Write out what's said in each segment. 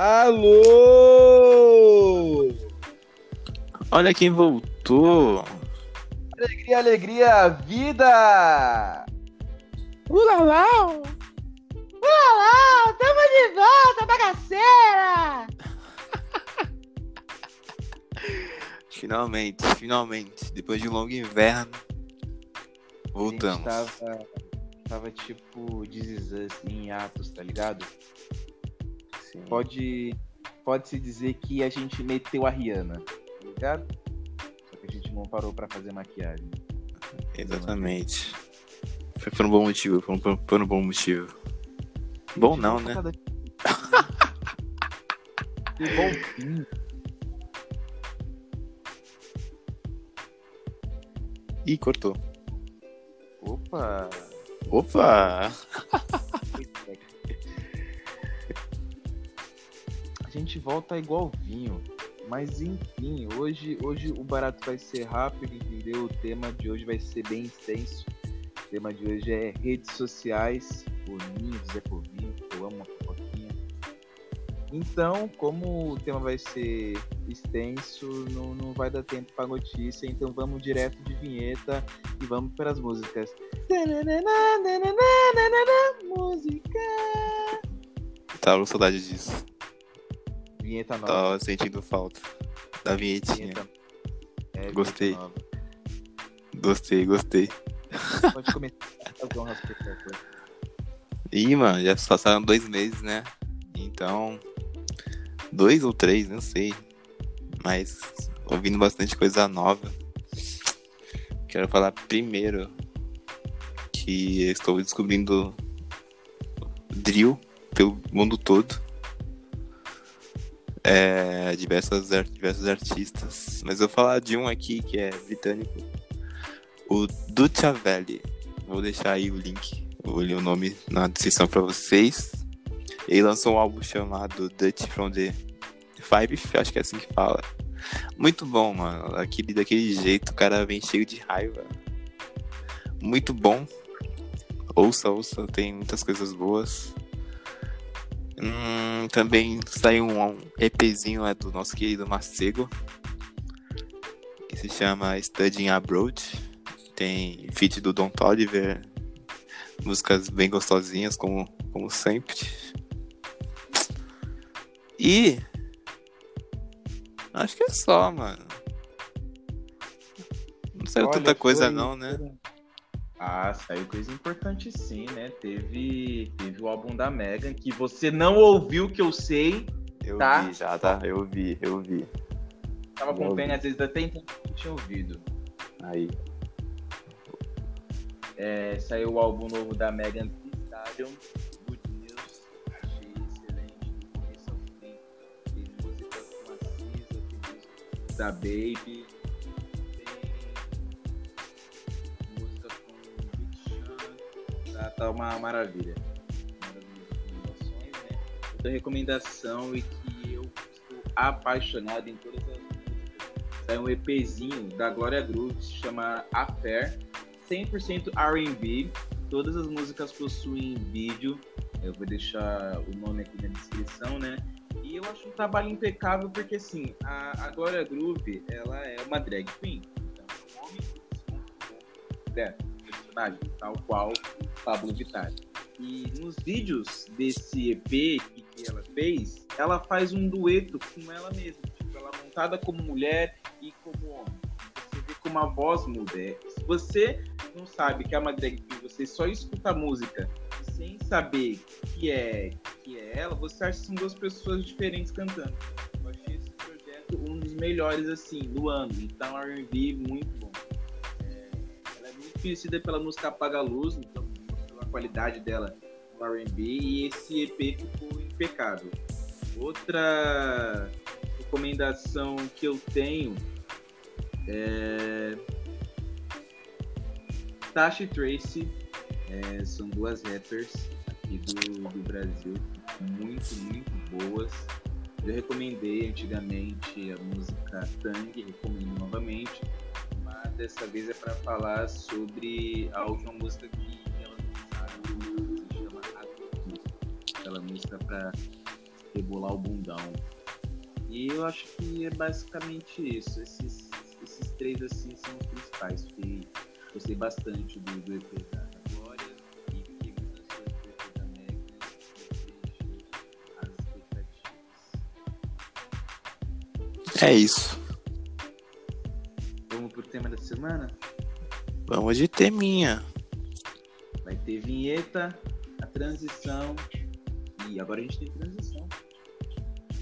Alô! Olha quem voltou. Alegria, alegria, vida! Ulalau! Ulalau! Tamo de volta, bagaceira! Finalmente, finalmente. Depois de um longo inverno, voltamos. A gente tava, tava tipo This em atos, tá ligado? Sim. Pode, pode se dizer que a gente meteu a Rihanna, tá ligado? Só que a gente não parou pra fazer maquiagem. Exatamente. Foi por um bom motivo, foi por, por um bom motivo. Bom não, né? Que bonzinho. Ih, cortou. Opa! Opa! A gente volta igual vinho. Mas enfim, hoje, hoje o barato vai ser rápido, entendeu? O tema de hoje vai ser bem extenso. O tema de hoje é redes sociais, Boninho, Zé Povinho, que eu amo uma fofoquinha. Então, como o tema vai ser extenso, não, não vai dar tempo para notícia, então vamos direto de vinheta e vamos para as músicas. Música! Tava com saudade disso. Vinheta nova. Tava sentindo falta da vinhetinha. Vinheta- é, Gostei. vinheta. Gostei, gostei. Pode começar as honras, por favor. Ih, mano, já passaram dois meses, né? Então. Dois ou três, não sei. Mas ouvindo bastante coisa nova. Quero falar primeiro que estou descobrindo drill pelo mundo todo. É, diversas, diversos artistas. Mas eu vou falar de um aqui que é britânico. O Duchavelli. Vou deixar aí o link, o, o nome na descrição pra vocês. Ele lançou um álbum chamado Dutch from the Five, acho que é assim que fala. Muito bom, mano. Aquele, daquele jeito, o cara vem cheio de raiva. Muito bom. Ouça, ouça, tem muitas coisas boas. Hum, também saiu um, um EPzinho lá do nosso querido Macego. Que se chama Studying Abroad. Tem feat do Don Toliver. Músicas bem gostosinhas, como, como sempre. E. Acho que é só, mano. Não saiu Olha, tanta coisa, não, né? Ah, saiu coisa importante sim, né? Teve, teve o álbum da Megan, que você não ouviu, que eu sei. Eu Tá. vi já, tá? Eu vi, eu vi. Tava acompanhando, ouvi. às vezes até então não tinha ouvido. Aí. É, saiu o álbum novo da Megan Thee Stallion, Good News. Achei excelente, do começo ao fim. Tem músicas com a Cisa, tem música da Baby. Tá, uma maravilha. Outra recomendação e que eu estou apaixonado em todas as músicas. Saiu um EPzinho da Glória Groove, que se chama Affair. 100% R&B. Todas as músicas possuem vídeo. Eu vou deixar o nome aqui na descrição, né? E eu acho um trabalho impecável porque, assim, a, a Glória Groove, ela é uma drag queen. Então, o nome dela, tal qual Pablo Vittar. E nos vídeos desse EP que, que ela fez, ela faz um dueto com ela mesma. Tipo, ela é montada como mulher e como homem. Você vê como a voz muda. É, Se você não sabe que é uma drag queen, você só escuta a música sem saber que é, que é ela, você acha que são duas pessoas diferentes cantando. Eu achei esse projeto um dos melhores, assim, do ano. Então, R&B muito bom. Conhecida pela música Apaga a Luz, então mostrou a qualidade dela no R&B e esse EP ficou impecável. Outra recomendação que eu tenho é Tasha Tracy é, são duas rappers aqui do, do Brasil, muito, muito boas. Eu recomendei antigamente a música Tang, recomendo novamente, dessa vez é para falar sobre a última música que elas lançaram, que se chama Atu. Aquela música para rebolar o bundão. E eu acho que é basicamente isso. Esses, esses três assim são os principais. Fiquei, gostei bastante do, do EP da Glória e fiquei muito ansioso do EP da Meg e as expectativas. É isso. Semana? Vamos de teminha. Vai ter vinheta, a transição. E agora a gente tem transição.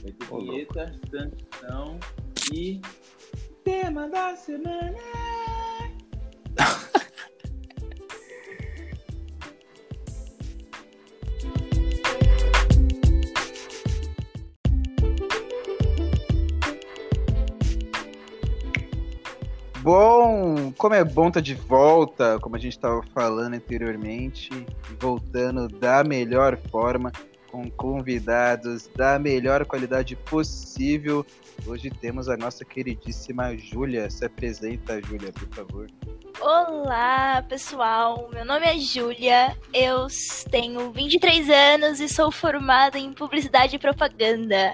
Vai ter Ô, vinheta, transição e. Tema da semana! Como é bom estar de volta, como a gente estava falando anteriormente, voltando da melhor forma, com convidados da melhor qualidade possível. Hoje temos a nossa queridíssima Júlia. Se apresenta, Júlia, por favor. Olá, pessoal. Meu nome é Júlia. Eu tenho 23 anos e sou formada em publicidade e propaganda.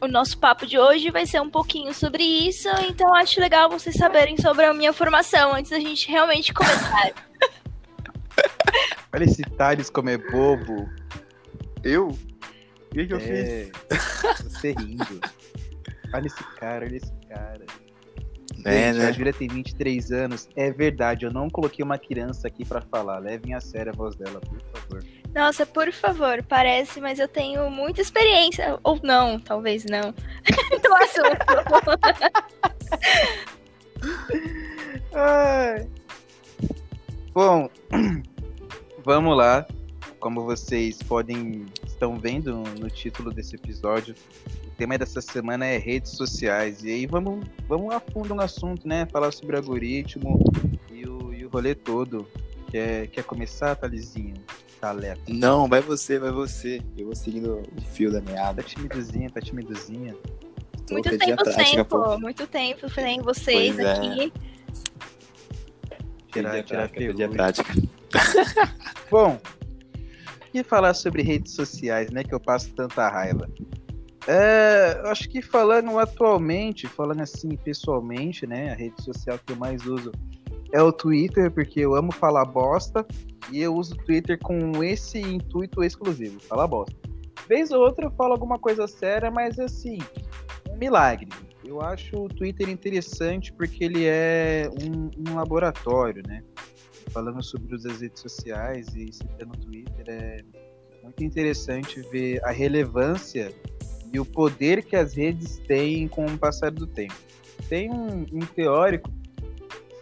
O nosso papo de hoje vai ser um pouquinho sobre isso, então acho legal vocês saberem sobre a minha formação antes da gente realmente começar. Olha esse Thales como é bobo. Eu? O que, que eu fiz? É, você rindo. Olha esse cara, olha esse cara. É, Gente, A né? Júlia tem 23 anos. É verdade, eu não coloquei uma criança aqui pra falar. Levem a sério a voz dela, por favor. Nossa, por favor, parece, mas eu tenho muita experiência. Ou não, talvez não. no assunto. Bom, vamos lá. Como vocês podem estão vendo no título desse episódio, o tema dessa semana é redes sociais. E aí vamos, vamos a fundo no assunto, né? Falar sobre algoritmo e o, e o rolê todo. Quer, quer começar, Thalizinho? Taleta. Não, vai você, vai você. Eu vou seguindo o fio da meada. Tá timidozinha, tá timidozinha. Tô Muito tempo prática, sem, pô. Muito tempo sem vocês Pois é. aqui. Tirar, a tirar prática, perdi a prática. Bom, e falar sobre redes sociais, né? Que eu passo tanta raiva. É, eu acho que falando atualmente, falando assim pessoalmente, né? A rede social que eu mais uso é o Twitter, porque eu amo falar bosta e eu uso o Twitter com esse intuito exclusivo, falar bosta. Vez ou outra eu falo alguma coisa séria, mas assim, um milagre. Eu acho o Twitter interessante porque ele é um, um laboratório, né? falando sobre das redes sociais e citando o Twitter, é muito interessante ver a relevância e o poder que as redes têm com o passar do tempo. Tem um, um teórico,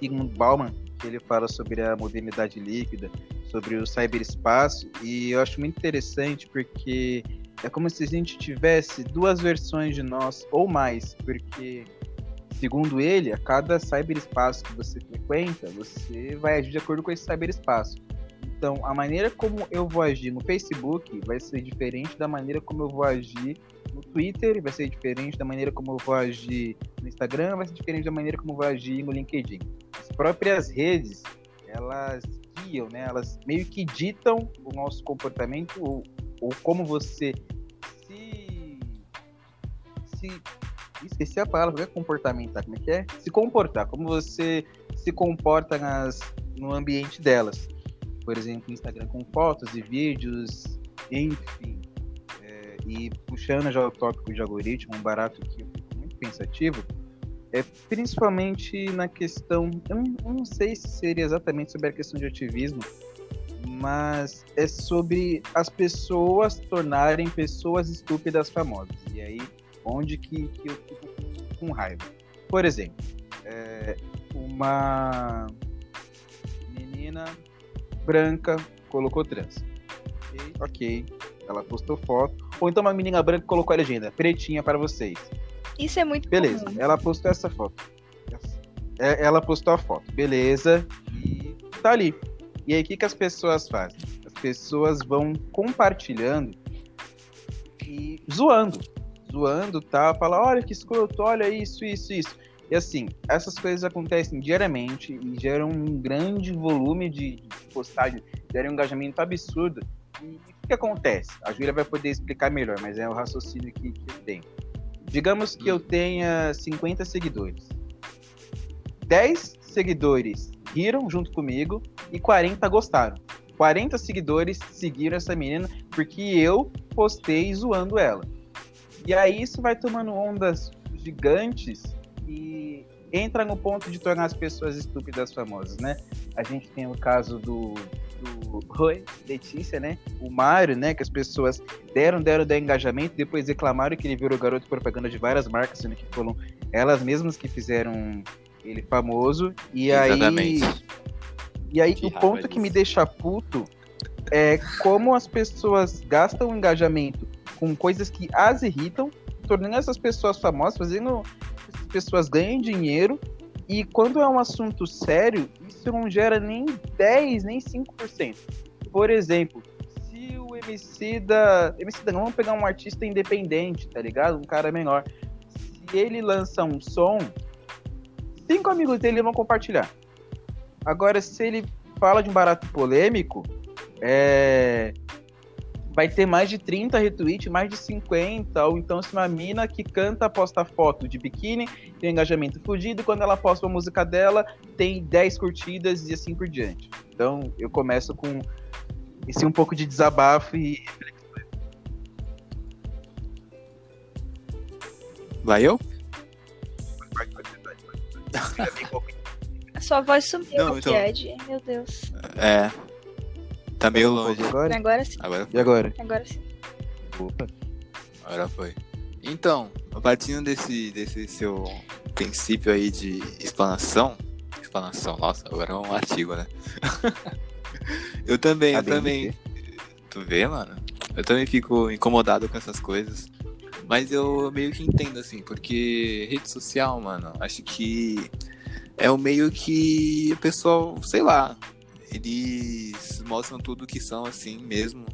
Sigmund Bauman, que ele fala sobre a modernidade líquida, sobre o cyberespaço, e eu acho muito interessante porque é como se a gente tivesse duas versões de nós ou mais, porque segundo ele, a cada cyberespaço que você frequenta, você vai agir de acordo com esse cyberespaço. Então, a maneira como eu vou agir no Facebook vai ser diferente da maneira como eu vou agir no Twitter, vai ser diferente da maneira como eu vou agir no Instagram, vai ser diferente da maneira como eu vou agir no LinkedIn. As próprias redes, elas guiam, né? Elas meio que ditam o nosso comportamento ou, ou como você se se esqueci a palavra, não é comportamentar, como é que é? Se comportar, como você se comporta nas, no ambiente delas. Por exemplo, Instagram com fotos e vídeos, enfim. E puxando já o tópico de algoritmo, um barato que muito pensativo, é principalmente na questão, eu não, eu não sei se seria exatamente sobre a questão de ativismo, mas é sobre as pessoas tornarem pessoas estúpidas famosas. E aí onde que, que eu fico com, raiva. Por exemplo, é, uma menina branca colocou trans. Ok, ela postou foto. Ou então uma menina branca colocou a legenda, pretinha para vocês. Isso é muito Beleza, comum. ela postou essa foto. É, Ela postou a foto, beleza, e tá ali. E aí o que, que as pessoas fazem? As pessoas vão compartilhando e zoando zoando, tá? Fala, olha que escroto, olha isso, isso, isso. E assim, essas coisas acontecem diariamente e geram um grande volume de, de postagem, geram um engajamento absurdo. E O que acontece? A Júlia vai poder explicar melhor, mas é o raciocínio que, que eu tenho. Digamos que eu tenha 50 seguidores. 10 seguidores riram junto comigo e 40 gostaram. 40 seguidores seguiram essa menina porque eu postei zoando ela. E aí isso vai tomando ondas gigantes e entra no ponto de tornar as pessoas estúpidas famosas, né? A gente tem o caso do, do Oi, Letícia, né? O Mário, né? Que as pessoas deram, deram, deram engajamento, depois reclamaram que ele virou garoto propaganda de várias marcas, sendo que foram elas mesmas que fizeram ele famoso. E Exatamente. aí. E aí, Que o ponto que me deixa puto é como as pessoas gastam engajamento com coisas que as irritam, tornando essas pessoas famosas, fazendo essas pessoas ganhem dinheiro. E quando é um assunto sério, não gera nem 10, nem 5%. Por exemplo, se o MC da. MC da vamos pegar um artista independente, tá ligado? Um cara menor. Se ele lança um som, cinco amigos dele vão compartilhar. Agora, se ele fala de um barato polêmico, é, vai ter mais de 30 retweets, mais de 50. Ou então, se uma mina que canta posta foto de biquíni, tem um engajamento fudido, e quando ela posta uma música dela, tem 10 curtidas e assim por diante. Então, eu começo com esse um pouco de desabafo e. Vai eu? A sua voz sumiu, Não, então- Ed. Meu Deus. É. Tá meio longe. Agora? Agora sim, Agora E agora? agora sim. Opa. Agora foi. Então, partindo desse, desse seu princípio aí de explanação. Explanação, nossa, agora é um artigo, né? eu também, eu também. Tu vê, mano? Eu também fico incomodado com essas coisas. Mas eu meio que entendo, assim, porque rede social, mano, acho que é o meio que o pessoal, sei lá, eles mostram tudo que são assim mesmo.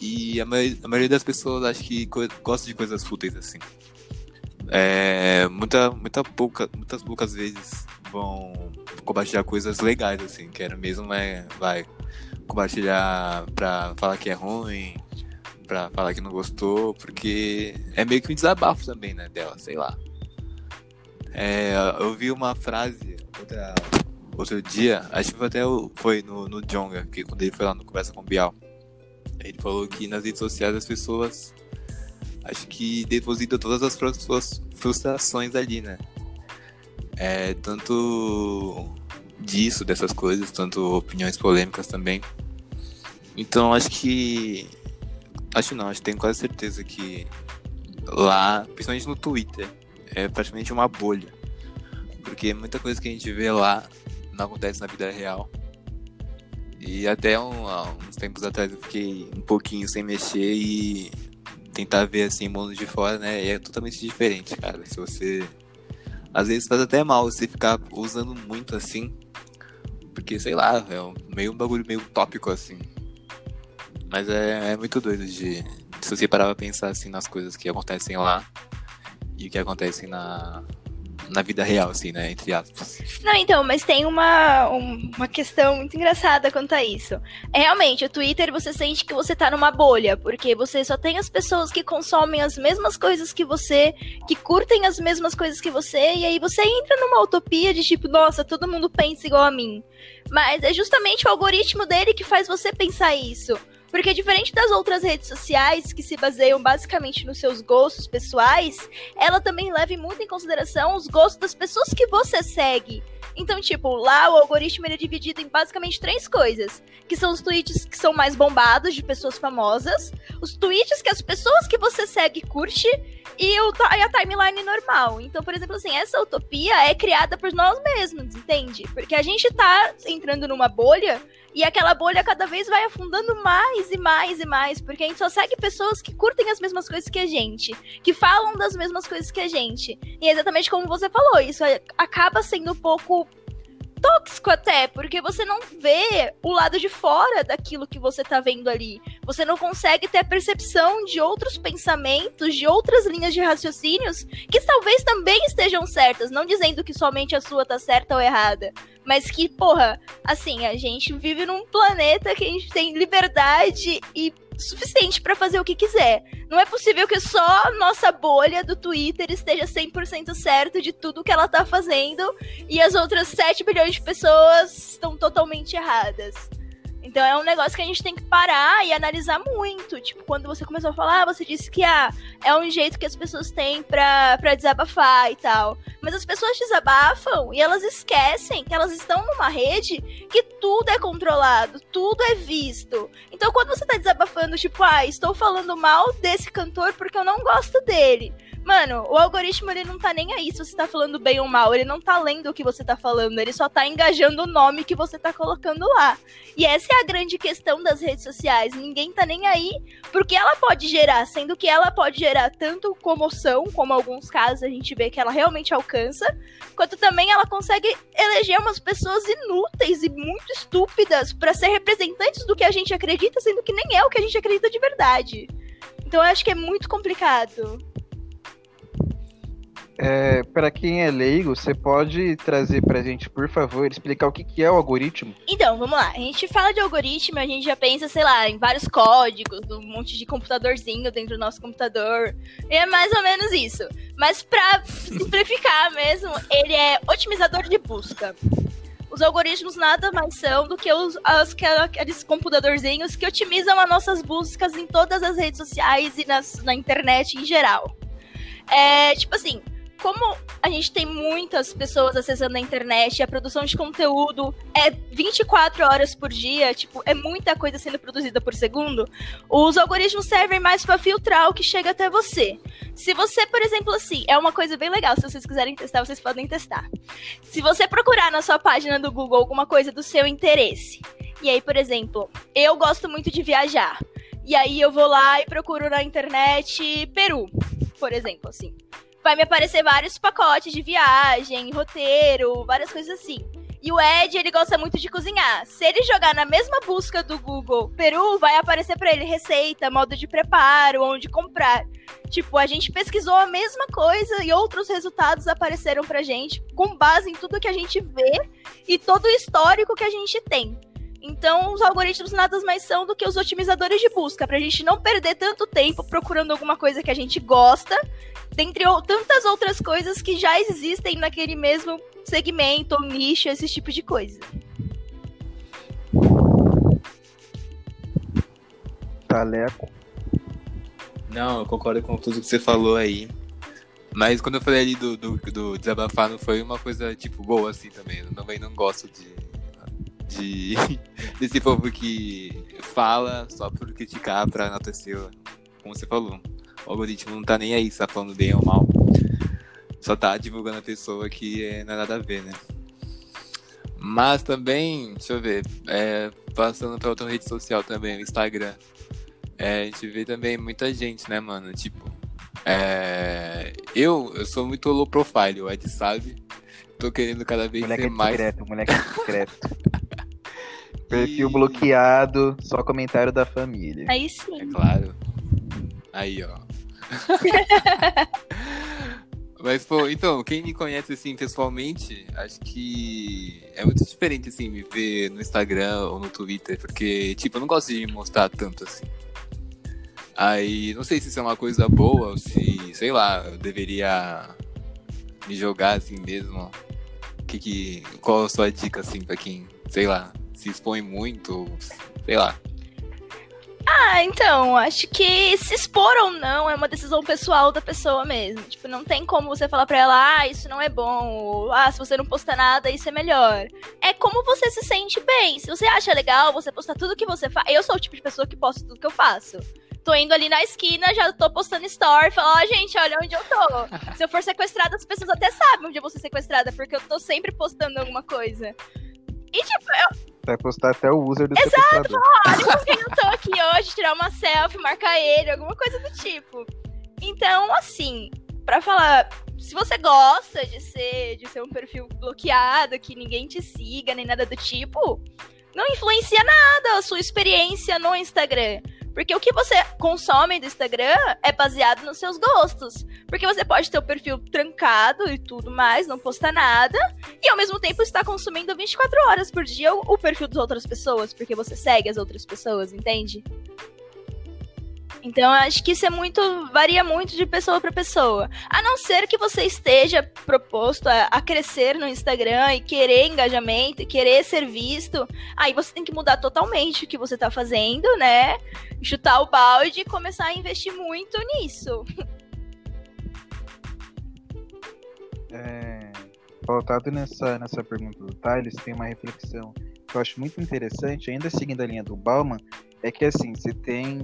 E a, mai- a maioria das pessoas acho que gosta de coisas fúteis assim. É, muita, muita pouca, muitas poucas vezes vão compartilhar coisas legais assim, quero mesmo é, vai compartilhar pra falar que é ruim, pra falar que não gostou, porque é meio que um desabafo também, né, dela, sei lá. É, eu vi uma frase outra, outro dia, acho que até foi no, no Jonga, que quando ele foi lá no Conversa com o Bial. Ele falou que nas redes sociais as pessoas acho que depositam todas as suas frustrações ali, né? É, tanto disso, dessas coisas, tanto opiniões polêmicas também. Então acho que. Acho não, acho que tenho quase certeza que lá, principalmente no Twitter, é praticamente uma bolha. Porque muita coisa que a gente vê lá não acontece na vida real. E até um- há uns tempos atrás eu fiquei um pouquinho sem mexer e tentar ver assim mundo de fora, né? E é totalmente diferente, cara. Se você. Às vezes faz até mal você ficar usando muito assim. Porque, sei lá, é um, meio um bagulho meio tópico assim. Mas é, é muito doido de. Se você parar pra pensar assim nas coisas que acontecem lá e que acontecem na, na vida real, assim, né? Entre aspas. Não, então, mas tem uma, um- uma questão muito engraçada quanto a isso. É, realmente, o Twitter você sente que você tá numa bolha, porque você só tem as pessoas que consomem as mesmas coisas que você, que curtem as mesmas coisas que você, e aí você entra numa utopia de tipo, nossa, todo mundo pensa igual a mim. Mas é justamente o algoritmo dele que faz você pensar isso. Porque diferente das outras redes sociais, que se baseiam basicamente nos seus gostos pessoais, ela também leva muito em consideração os gostos das pessoas que você segue. Então, tipo, lá o algoritmo ele é dividido em basicamente três coisas. Que são os tweets que são mais bombados, de pessoas famosas. Os tweets que as pessoas que você segue curte. E, o, e a timeline normal. Então, por exemplo, assim, essa utopia é criada por nós mesmos, entende? Porque a gente tá entrando numa bolha e aquela bolha cada vez vai afundando mais e mais e mais, porque a gente só segue pessoas que curtem as mesmas coisas que a gente, que falam das mesmas coisas que a gente. E é exatamente como você falou, isso é- acaba sendo um pouco tóxico até, porque você não vê o lado de fora daquilo que você tá vendo ali. Você não consegue ter a percepção de outros pensamentos, de outras linhas de raciocínios que talvez também estejam certas, não dizendo que somente a sua tá certa ou errada, mas que, porra, assim, a gente vive num planeta que a gente tem liberdade e suficiente para fazer o que quiser. Não é possível que só nossa bolha do Twitter esteja 100% certo de tudo que ela tá fazendo e as outras 7 bilhões de pessoas estão totalmente erradas. Então é um negócio que a gente tem que parar e analisar muito. Tipo, quando você começou a falar, você disse que ah, é um jeito que as pessoas têm pra, pra desabafar e tal. Mas as pessoas desabafam e elas esquecem que elas estão numa rede que tudo é controlado, tudo é visto. Então quando você tá desabafando, tipo, ah, estou falando mal desse cantor porque eu não gosto dele. Mano, o algoritmo ele não tá nem aí se você tá falando bem ou mal. Ele não tá lendo o que você tá falando. Ele só tá engajando o nome que você tá colocando lá. E essa é a grande questão das redes sociais. Ninguém tá nem aí porque ela pode gerar, sendo que ela pode gerar tanto comoção, como alguns casos a gente vê que ela realmente alcança, quanto também ela consegue eleger umas pessoas inúteis e muito estúpidas para ser representantes do que a gente acredita, sendo que nem é o que a gente acredita de verdade. Então eu acho que é muito complicado. É, para quem é leigo, você pode trazer pra gente, por favor, explicar o que, que é o algoritmo? Então, vamos lá. A gente fala de algoritmo, a gente já pensa, sei lá, em vários códigos, um monte de computadorzinho dentro do nosso computador. E é mais ou menos isso. Mas pra simplificar mesmo, ele é otimizador de busca. Os algoritmos nada mais são do que os, as, aqueles computadorzinhos que otimizam as nossas buscas em todas as redes sociais e nas, na internet em geral. É, tipo assim, como a gente tem muitas pessoas acessando a internet, a produção de conteúdo é 24 horas por dia, tipo, é muita coisa sendo produzida por segundo, os algoritmos servem mais para filtrar o que chega até você. Se você, por exemplo, assim, é uma coisa bem legal, se vocês quiserem testar, vocês podem testar. Se você procurar na sua página do Google alguma coisa do seu interesse, e aí, por exemplo, eu gosto muito de viajar. E aí eu vou lá e procuro na internet Peru, por exemplo, assim vai me aparecer vários pacotes de viagem, roteiro, várias coisas assim. E o Ed, ele gosta muito de cozinhar. Se ele jogar na mesma busca do Google Peru, vai aparecer para ele receita, modo de preparo, onde comprar. Tipo, a gente pesquisou a mesma coisa e outros resultados apareceram pra gente com base em tudo que a gente vê e todo o histórico que a gente tem. Então, os algoritmos nada mais são do que os otimizadores de busca, pra gente não perder tanto tempo procurando alguma coisa que a gente gosta, dentre tantas outras coisas que já existem naquele mesmo segmento ou nicho, esse tipo de coisa. Taleco. Não, eu concordo com tudo que você falou aí. Mas quando eu falei ali do, do, do desabafar, não foi uma coisa, tipo, boa assim também. Eu também não gosto de de desse povo que fala só por criticar pra enaltecer, como você falou. O algoritmo não tá nem aí se tá falando bem ou mal. Só tá divulgando a pessoa que é, não é nada a ver, né? Mas também, deixa eu ver, é, passando pra outra rede social também, o Instagram. É, a gente vê também muita gente, né, mano? Tipo, é, eu, eu sou muito low profile, o Ed sabe. Tô querendo cada vez moleque ser mais. Secreto, moleque secreto. Perfil bloqueado, só comentário da família. Aí sim. É claro. Aí, ó. Mas, pô, então, quem me conhece, assim, pessoalmente, acho que é muito diferente, assim, me ver no Instagram ou no Twitter, porque, tipo, eu não gosto de me mostrar tanto, assim. Aí, não sei se isso é uma coisa boa ou se, sei lá, eu deveria me jogar assim mesmo. Que, que, qual a sua dica, assim, pra quem, sei lá, se expõe muito, sei lá. Ah, então, acho que se expor ou não é uma decisão pessoal da pessoa mesmo. Tipo, não tem como você falar pra ela, ah, isso não é bom, ou, ah, se você não posta nada, isso é melhor. É como você se sente bem. Se você acha legal você postar tudo que você faz. Eu sou o tipo de pessoa que posta tudo que eu faço. Tô indo ali na esquina, já tô postando story, falo, ó, oh, gente, olha onde eu tô. Se eu for sequestrada, as pessoas até sabem onde eu vou ser sequestrada, porque eu tô sempre postando alguma coisa. E, tipo, eu, Vai postar até o user do Exato, olha com quem eu tô aqui hoje, tirar uma selfie, marcar ele, alguma coisa do tipo. Então, assim, para falar, se você gosta de ser, de ser um perfil bloqueado, que ninguém te siga, nem nada do tipo, não influencia nada a sua experiência no Instagram. Porque o que você consome do Instagram é baseado nos seus gostos. Porque você pode ter o perfil trancado e tudo mais, não postar nada, e ao mesmo tempo estar consumindo 24 horas por dia o, o perfil das outras pessoas, porque você segue as outras pessoas, entende? Então, acho que isso é muito. varia muito de pessoa para pessoa. A não ser que você esteja proposto a, a, crescer no Instagram e querer engajamento, querer ser visto, aí você tem que mudar totalmente o que você tá fazendo, né? Chutar o balde e começar a investir muito nisso. É, voltado nessa, nessa pergunta do Thales, tem uma reflexão que eu acho muito interessante, ainda seguindo a linha do Bauman, é que assim, você tem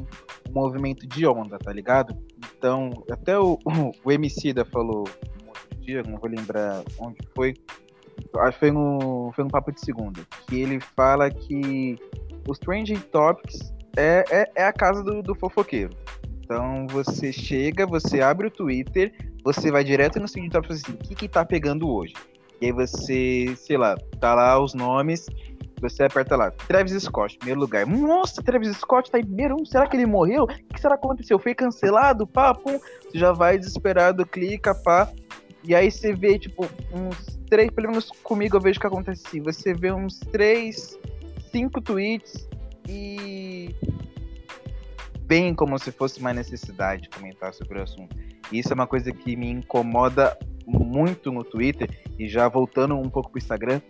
um movimento de onda, tá ligado? Então, até o, o, MC da falou um outro dia, não vou lembrar onde foi, acho que foi no, foi no Papo de Segunda, que ele fala que os Trending Topics é, é, é a casa do, do fofoqueiro. Então você chega, você abre o Twitter, você vai direto no seguinte tópico assim, o que que tá pegando hoje? E aí você, sei lá, tá lá os nomes, você aperta lá, Travis Scott, primeiro lugar. Nossa, Travis Scott tá em primeiro, será que ele morreu? O que será que aconteceu? Foi cancelado? Pá, pum. Você já vai desesperado, clica, pá. E aí você vê, tipo, uns três, pelo menos comigo eu vejo que acontece assim. Você vê uns três, cinco tweets e bem como se fosse uma necessidade comentar sobre o assunto. E isso é uma coisa que me incomoda muito no Twitter, e já voltando um pouco para o Instagram,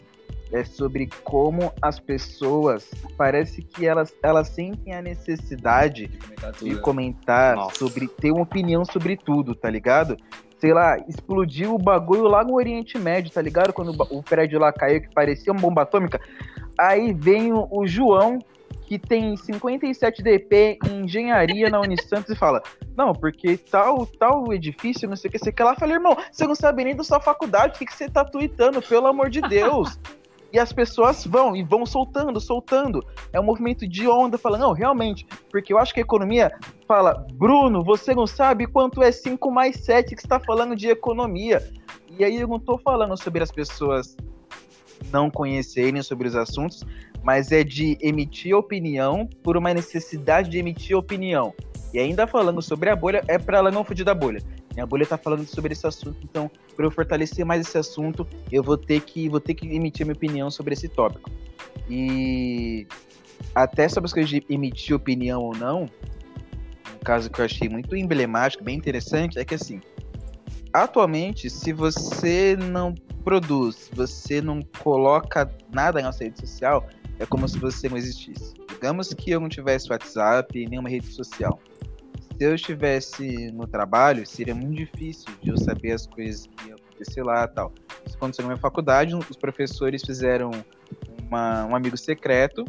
é sobre como as pessoas parece que elas, elas sentem a necessidade de comentar, de né? comentar sobre ter uma opinião sobre tudo, tá ligado? Sei lá, explodiu o bagulho lá no Oriente Médio, tá ligado? Quando o prédio lá caiu que parecia uma bomba atômica. Aí vem o, o João que tem 57 DP em engenharia na Unisantos e fala: Não, porque tal, tal edifício, não sei o que, sei que lá. Falei, irmão, você não sabe nem da sua faculdade, o que, que você tá tweetando, pelo amor de Deus. e as pessoas vão e vão soltando, soltando. É um movimento de onda, falando, não, realmente, porque eu acho que a economia fala, Bruno, você não sabe quanto é 5 mais 7 que está falando de economia. E aí eu não tô falando sobre as pessoas não conhecerem sobre os assuntos, mas é de emitir opinião por uma necessidade de emitir opinião. E ainda falando sobre a bolha, é para ela não fugir da bolha. Minha bolha tá falando sobre esse assunto, então, para eu fortalecer mais esse assunto, eu vou ter que vou ter que emitir minha opinião sobre esse tópico. E até sobre as coisas de emitir opinião ou não, um caso que eu achei muito emblemático, bem interessante, é que assim, atualmente, se você não produz, você não coloca nada na sua rede social, é como se você não existisse. Digamos que eu não tivesse WhatsApp nenhuma rede social. Se eu estivesse no trabalho, seria muito difícil de eu saber as coisas que iam acontecer lá tal. Isso aconteceu na minha faculdade, os professores fizeram uma, um amigo secreto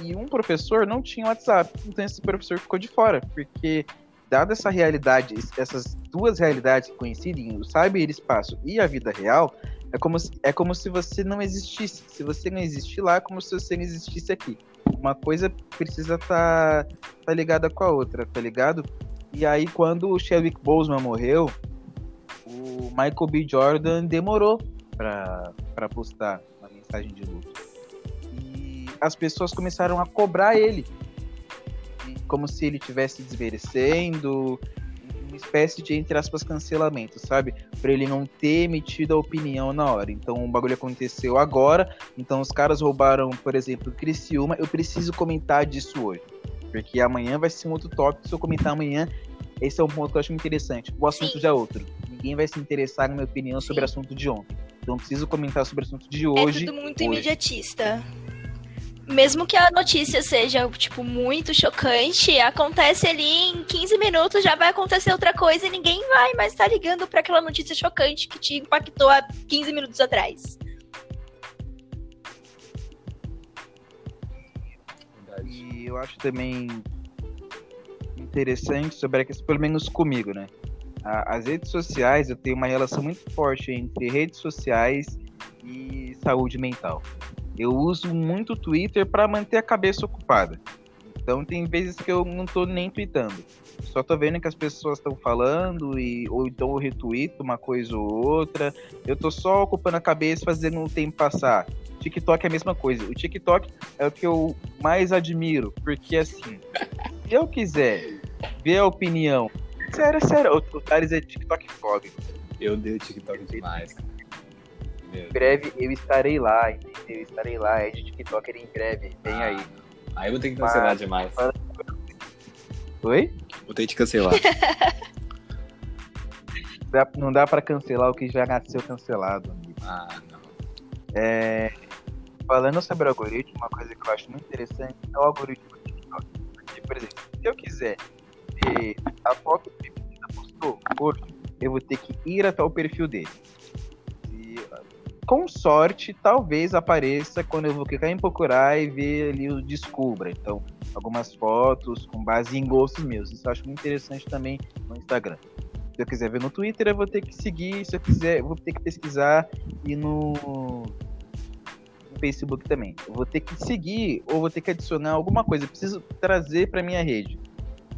e um professor não tinha WhatsApp. Então esse professor ficou de fora, porque dada essa realidade, essas duas realidades que coincidem, o cyberespaço e a vida real, é como, se, é como se você não existisse. Se você não existir lá, é como se você não existisse aqui. Uma coisa precisa estar tá, tá ligada com a outra, tá ligado? E aí, quando o Chadwick Boseman morreu, o Michael B. Jordan demorou pra postar uma mensagem de luto. E as pessoas começaram a cobrar ele. Como se ele estivesse desmerecendo, espécie de, entre aspas, cancelamento, sabe? Pra ele não ter emitido a opinião na hora. Então o bagulho aconteceu agora, então os caras roubaram, por exemplo, Criciúma, eu preciso comentar disso hoje. Porque amanhã vai ser um outro tópico, se eu comentar amanhã, esse é um ponto que eu acho muito interessante. O assunto Sim. já é outro. Ninguém vai se interessar na minha opinião sobre o assunto de ontem. Então preciso comentar sobre o assunto de hoje. É tudo muito hoje. imediatista mesmo que a notícia seja, tipo, muito chocante, acontece ali em 15 minutos, já vai acontecer outra coisa e ninguém vai mais estar tá ligando para aquela notícia chocante que te impactou há 15 minutos atrás. Eu acho também interessante sobre a questão, pelo menos comigo, né? As redes sociais, eu tenho uma relação muito forte entre redes sociais e saúde mental eu uso muito o Twitter para manter a cabeça ocupada. Então tem vezes que eu não tô nem tweetando. Só tô vendo que as pessoas estão falando e ou então eu retuito uma coisa ou outra. Eu tô só ocupando a cabeça fazendo o tempo passar. TikTok é a mesma coisa. O TikTok é o que eu mais admiro, porque assim, se eu quiser ver a opinião, sério, sério, o Thales é TikTok fog. Eu dei o TikTok demais. Em breve eu estarei lá, entendeu? Eu estarei lá, é de TikToker em breve, vem ah, aí. Aí eu vou ter que cancelar Mas... demais. Oi? Vou ter que cancelar. Não dá pra cancelar o que já nasceu cancelado. amigo. ah, não. É, falando sobre o algoritmo, uma coisa que eu acho muito interessante é o algoritmo do TikTok. Porque, por exemplo, se eu quiser ver a foto que o postou hoje, eu vou ter que ir até o perfil dele. E, com sorte, talvez apareça quando eu vou clicar em procurar e ver ali o Descubra. Então, algumas fotos com base em gostos meus. Isso eu acho muito interessante também no Instagram. Se eu quiser ver no Twitter, eu vou ter que seguir. Se eu quiser, eu vou ter que pesquisar e no, no Facebook também. Eu vou ter que seguir ou vou ter que adicionar alguma coisa. Eu preciso trazer para minha rede.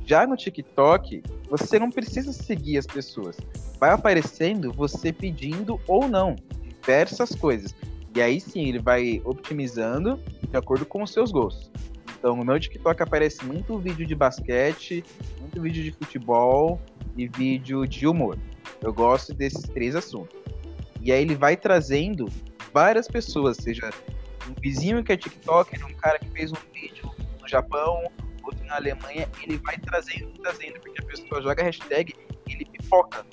Já no TikTok, você não precisa seguir as pessoas. Vai aparecendo você pedindo ou não diversas coisas. E aí sim, ele vai optimizando de acordo com os seus gostos. Então, no meu TikTok aparece muito vídeo de basquete, muito vídeo de futebol e vídeo de humor. Eu gosto desses três assuntos. E aí ele vai trazendo várias pessoas, seja um vizinho que é TikToker, um cara que fez um vídeo no Japão, outro na Alemanha, ele vai trazendo, trazendo, porque a pessoa joga hashtag e ele pipoca.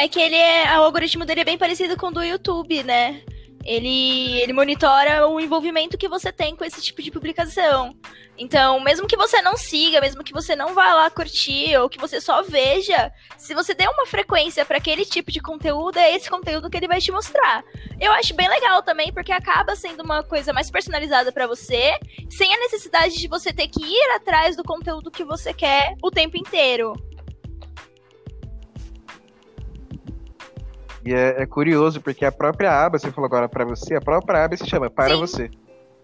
É que ele é. O algoritmo dele é bem parecido com o do YouTube, né? Ele, ele monitora o envolvimento que você tem com esse tipo de publicação. Então, mesmo que você não siga, mesmo que você não vá lá curtir, ou que você só veja, se você der uma frequência para aquele tipo de conteúdo, é esse conteúdo que ele vai te mostrar. Eu acho bem legal também, porque acaba sendo uma coisa mais personalizada para você, sem a necessidade de você ter que ir atrás do conteúdo que você quer o tempo inteiro. E é, é curioso, porque a própria aba, você falou agora pra você, a própria aba se chama Para Sim. Você.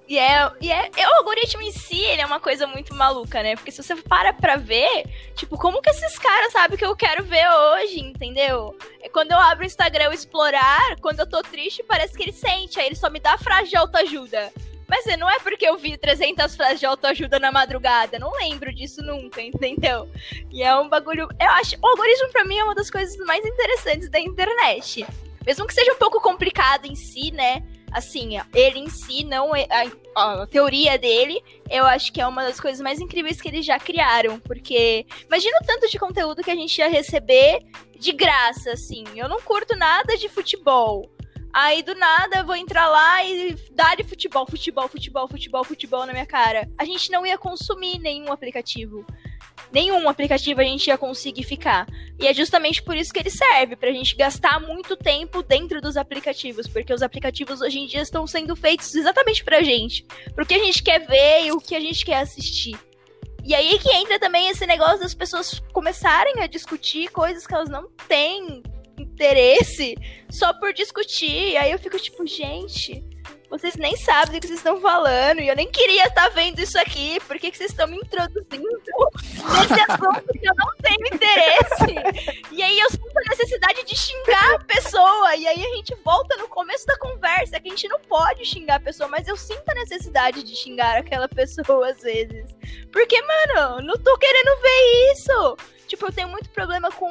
E é, e é, é- o algoritmo em si, ele é uma coisa muito maluca, né? Porque se você para pra ver, tipo, como que esses caras sabem o que eu quero ver hoje, entendeu? É quando eu abro o Instagram o explorar, quando eu tô triste, parece que ele sente, aí ele só me dá frase de autoajuda. Mas é, não é porque eu vi 300 frases de autoajuda na madrugada, não lembro disso nunca, entendeu? E é um bagulho, eu acho, o algoritmo pra mim é uma das coisas mais interessantes da internet. Mesmo que seja um pouco complicado em si, né? Assim, ele em si, não é- a, a teoria dele, eu acho que é uma das coisas mais incríveis que eles já criaram. Porque imagina o tanto de conteúdo que a gente ia receber de graça, assim. Eu não curto nada de futebol. Aí do nada eu vou entrar lá e dar de futebol, futebol, futebol, futebol, futebol na minha cara. A gente não ia consumir nenhum aplicativo. Nenhum aplicativo a gente ia conseguir ficar. E é justamente por isso que ele serve, pra gente gastar muito tempo dentro dos aplicativos, porque os aplicativos hoje em dia estão sendo feitos exatamente pra gente, pro que a gente quer ver e o que a gente quer assistir. E aí que entra também esse negócio das pessoas começarem a discutir coisas que elas não têm interesse só por discutir. E aí eu fico tipo, gente, vocês nem sabem do que vocês estão falando. E eu nem queria estar vendo isso aqui. Por que, que vocês estão me introduzindo nesse assunto que eu não tenho interesse? E aí eu sinto a necessidade de xingar a pessoa. E aí a gente volta no começo da conversa, que a gente não pode xingar a pessoa, mas eu sinto a necessidade de xingar aquela pessoa às vezes. Porque, mano, não tô querendo ver isso. Tipo, eu tenho muito problema com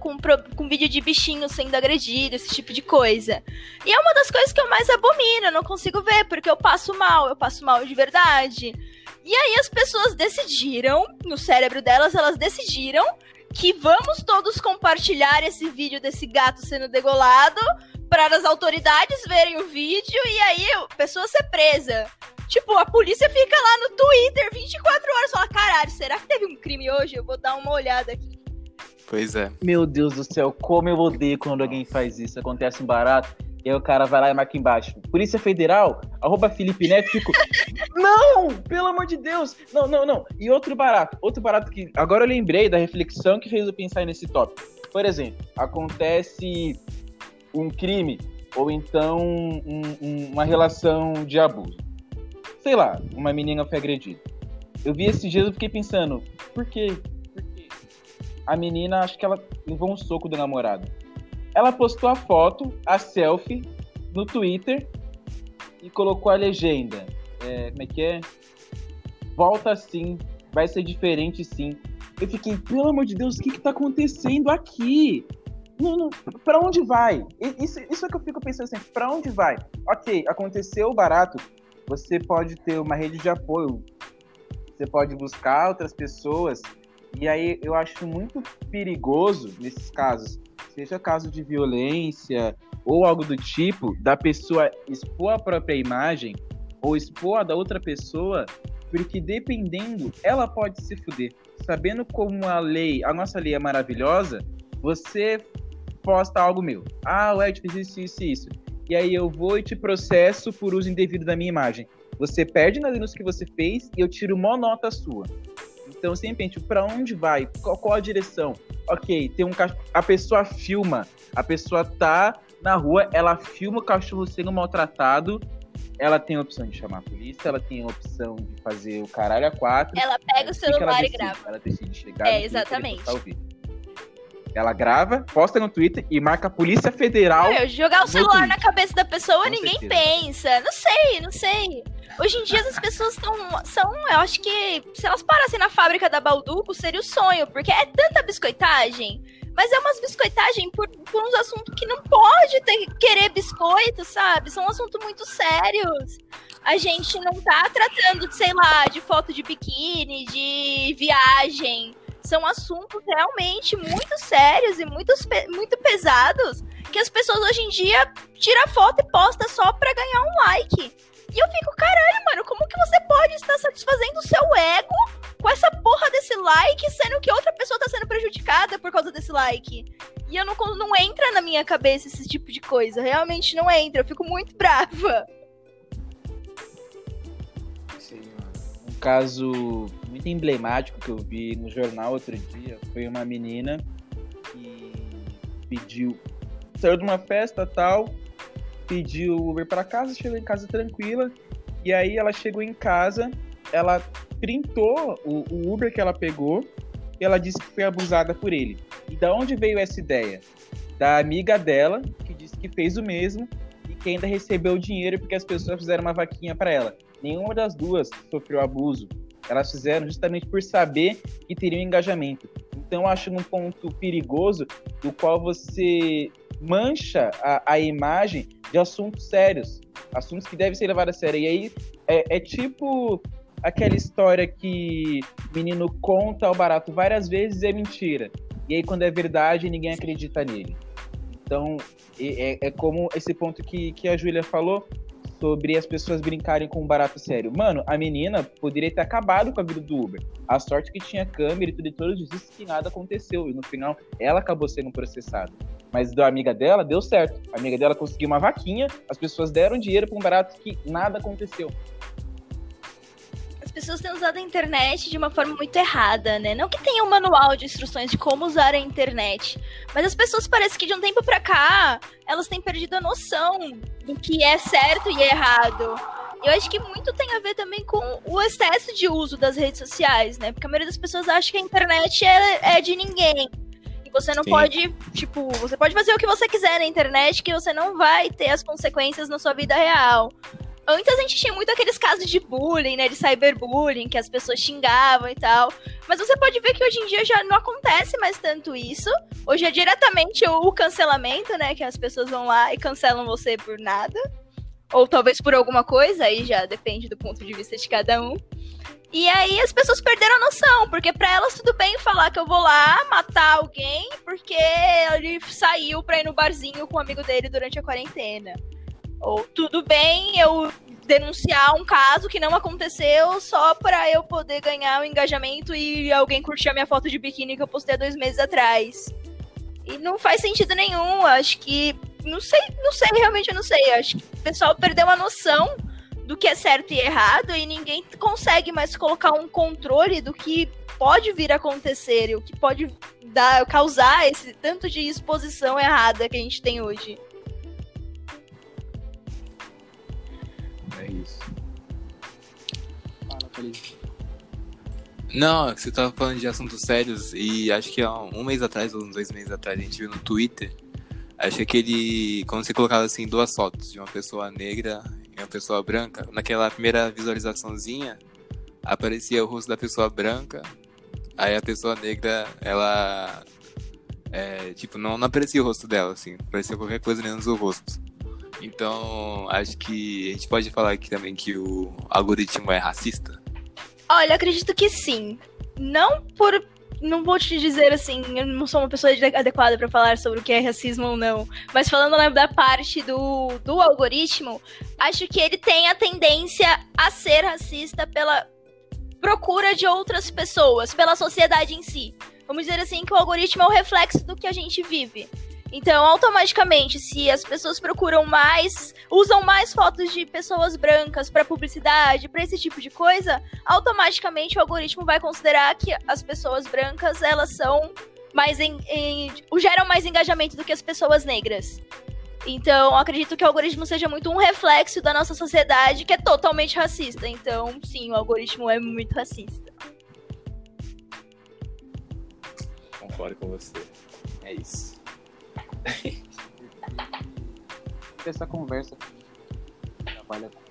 com, com vídeo de bichinho sendo agredido, esse tipo de coisa. E é uma das coisas que eu mais abomino, eu não consigo ver, porque eu passo mal, eu passo mal de verdade. E aí as pessoas decidiram, no cérebro delas, elas decidiram que vamos todos compartilhar esse vídeo desse gato sendo degolado para as autoridades verem o vídeo e aí a pessoa ser presa. Tipo, a polícia fica lá no Twitter 24 horas e fala: caralho, será que teve um crime hoje? Eu vou dar uma olhada aqui. Pois é. Meu Deus do céu, como eu odeio quando alguém faz isso. Acontece um barato, e aí o cara vai lá e marca embaixo. Polícia Federal, arroba Felipe Neto, fico. não! Pelo amor de Deus! Não, não, não. E outro barato, outro barato que. Agora eu lembrei da reflexão que fez eu pensar nesse tópico. Por exemplo, acontece um crime, ou então um- um- uma relação de abuso. Sei lá, uma menina foi agredida. Eu vi esses dias e fiquei pensando? Por quê? A menina, acho que ela levou um soco do namorado. Ela postou a foto, a selfie, no Twitter e colocou a legenda. É, como é que é? Volta sim, vai ser diferente sim. Eu fiquei, pelo amor de Deus, o que que tá acontecendo aqui? Não, não, pra onde vai? Isso, isso é que eu fico pensando assim, pra onde vai? Ok, aconteceu barato, você pode ter uma rede de apoio, você pode buscar outras pessoas. E aí eu acho muito perigoso nesses casos, seja caso de violência ou algo do tipo, da pessoa expor a própria imagem ou expor a da outra pessoa, porque dependendo, ela pode se fuder. Sabendo como a lei, a nossa lei é maravilhosa, você posta algo meu. Ah, o Ed fez isso, isso e isso. E aí eu vou e te processo por uso indevido da minha imagem. Você perde na denúncia que você fez e eu tiro uma nota sua. Então, sempre penso, para onde vai? Qual, qual, a direção? Ok, tem um cachorro. A pessoa filma. A pessoa tá na rua, ela filma o cachorro sendo maltratado. Ela tem a opção de chamar a polícia, ela tem a opção de fazer o caralho a quatro. Ela pega o celular e grava. Ela decide chegar. É, exatamente. Ela grava, posta no Twitter e marca a Polícia Federal. Meu, jogar o celular na cabeça da pessoa, Com ninguém certeza. pensa. Não sei, não sei. Hoje em dia as pessoas estão. São, eu acho que se elas parassem na fábrica da Balduco, seria o sonho, porque é tanta biscoitagem. Mas é umas biscoitagem por, por uns assuntos que não pode ter, querer biscoito, sabe? São assuntos muito sérios. A gente não tá tratando, de, sei lá, de foto de biquíni, de viagem. São assuntos realmente muito sérios e muito, muito pesados que as pessoas hoje em dia tiram foto e posta só pra ganhar um like. E eu fico, caralho, mano, como que você pode estar satisfazendo o seu ego com essa porra desse like, sendo que outra pessoa tá sendo prejudicada por causa desse like? E eu não, não entra na minha cabeça esse tipo de coisa. Realmente não entra. Eu fico muito brava. Caso muito emblemático que eu vi no jornal outro dia foi uma menina que pediu. Saiu de uma festa tal pediu Uber para casa, chegou em casa tranquila. E aí ela chegou em casa, ela printou o, o Uber que ela pegou e ela disse que foi abusada por ele. E da onde veio essa ideia? Da amiga dela, que disse que fez o mesmo e que ainda recebeu o dinheiro porque as pessoas fizeram uma vaquinha para ela. Nenhuma das duas sofreu abuso. Elas fizeram justamente por saber que teriam engajamento. Então, eu acho um ponto perigoso do qual você mancha a, a imagem de assuntos sérios, assuntos que devem ser levados a sério. E aí é, é tipo aquela história que o menino conta o barato várias vezes e é mentira. E aí, quando é verdade, ninguém acredita nele. Então, é, é como esse ponto que, que a Júlia falou sobre as pessoas brincarem com um barato sério. Mano, a menina poderia ter acabado com a vida do Uber. A sorte que tinha câmera e tudo, e todos dizem que nada aconteceu. E no final, ela acabou sendo processada. Mas da amiga dela, deu certo. A amiga dela conseguiu uma vaquinha, as pessoas deram dinheiro para um barato que nada aconteceu. As pessoas têm usado a internet de uma forma muito errada, né? Não que tenha um manual de instruções de como usar a internet, mas as pessoas parecem que de um tempo para cá, elas têm perdido a noção do que é certo e errado. Eu acho que muito tem a ver também com o excesso de uso das redes sociais, né? Porque a maioria das pessoas acha que a internet é, é de ninguém. Você não Sim. pode, tipo, você pode fazer o que você quiser na internet que você não vai ter as consequências na sua vida real. Antes a gente tinha muito aqueles casos de bullying, né? De cyberbullying, que as pessoas xingavam e tal. Mas você pode ver que hoje em dia já não acontece mais tanto isso. Hoje é diretamente o cancelamento, né? Que as pessoas vão lá e cancelam você por nada. Ou talvez por alguma coisa, aí já depende do ponto de vista de cada um. E aí as pessoas perderam a noção, porque para elas tudo bem falar que eu vou lá matar alguém porque ele saiu pra ir no barzinho com um amigo dele durante a quarentena. Ou tudo bem eu denunciar um caso que não aconteceu só para eu poder ganhar o um engajamento e alguém curtir a minha foto de biquíni que eu postei há dois meses atrás. E não faz sentido nenhum. Acho que. Não sei, não sei, realmente eu não sei. Acho que o pessoal perdeu a noção do que é certo e errado e ninguém consegue mais colocar um controle do que pode vir a acontecer e o que pode dar, causar esse tanto de exposição errada que a gente tem hoje. Fala, Felipe. Não, você tava falando de assuntos sérios e acho que um mês atrás, ou uns dois meses atrás, a gente viu no Twitter. Acho que ele. Quando você colocava assim duas fotos de uma pessoa negra uma pessoa branca, naquela primeira visualizaçãozinha, aparecia o rosto da pessoa branca, aí a pessoa negra, ela. É, tipo, não, não aparecia o rosto dela, assim, aparecia qualquer coisa menos o rosto. Então, acho que a gente pode falar aqui também que o algoritmo é racista. Olha, acredito que sim. Não por. Não vou te dizer assim, eu não sou uma pessoa de- adequada pra falar sobre o que é racismo ou não. Mas falando né, da parte do, do algoritmo, acho que ele tem a tendência a ser racista pela procura de outras pessoas, pela sociedade em si. Vamos dizer assim que o algoritmo é o reflexo do que a gente vive. Então, automaticamente, se as pessoas procuram mais, usam mais fotos de pessoas brancas para publicidade, para esse tipo de coisa, automaticamente o algoritmo vai considerar que as pessoas brancas elas são mais em, em- geram mais engajamento do que as pessoas negras. Então, acredito que o algoritmo seja muito um reflexo da nossa sociedade que é totalmente racista. Então, sim, o algoritmo é muito racista. Concordo com você. É isso. Essa conversa trabalha com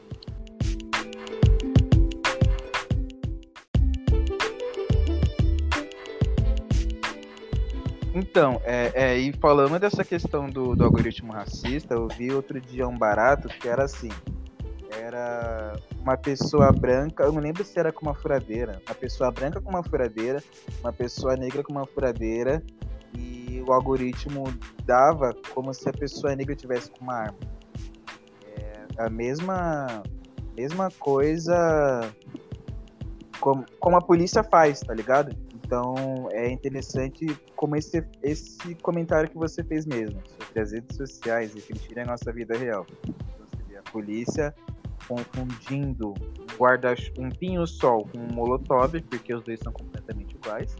Então, é, é, e falando dessa questão do, do algoritmo racista, eu vi outro dia um barato que era assim. Era uma pessoa branca, eu não lembro se era com uma furadeira. Uma pessoa branca com uma furadeira, uma pessoa negra com uma furadeira, o algoritmo dava como se a pessoa negra tivesse com uma arma. É a mesma, mesma coisa como, como a polícia faz, tá ligado? Então é interessante como esse, esse comentário que você fez mesmo, sobre as redes sociais refletirem a nossa vida real. Então, a polícia confundindo guarda um pinho-sol com um molotov, porque os dois são completamente iguais,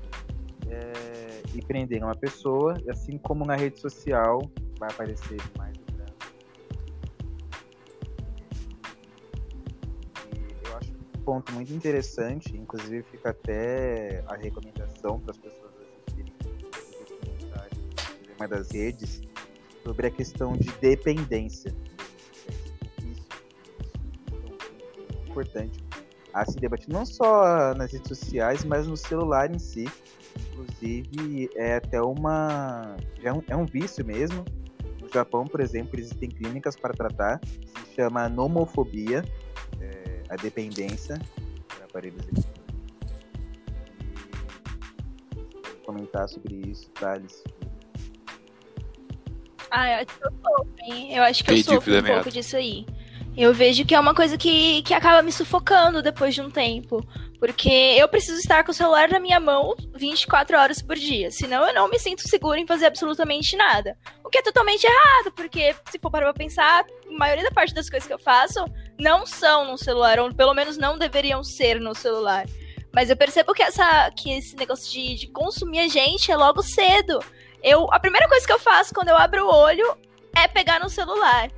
é, e prender uma pessoa, assim como na rede social vai aparecer mais o branco. E eu acho um ponto muito interessante, inclusive fica até a recomendação para as pessoas assistirem uma das redes sobre a questão de dependência. Isso, isso é importante a se debater não só nas redes sociais, mas no celular em si. Inclusive, é até uma. É um, é um vício mesmo. No Japão, por exemplo, existem clínicas para tratar. Se chama nomofobia, é, a dependência de aparelhos eletrônicos. E comentar sobre isso, Thales. Ah, eu acho que eu sofro, hein? Eu acho que eu sofro um pouco disso aí. Eu vejo que é uma coisa que, que acaba me sufocando depois de um tempo. Porque eu preciso estar com o celular na minha mão 24 horas por dia. Senão eu não me sinto segura em fazer absolutamente nada. O que é totalmente errado, porque se for parar pra pensar, a maioria da parte das coisas que eu faço não são no celular, ou pelo menos não deveriam ser no celular. Mas eu percebo que, essa, que esse negócio de, de consumir a gente é logo cedo. Eu, a primeira coisa que eu faço quando eu abro o olho é pegar no celular.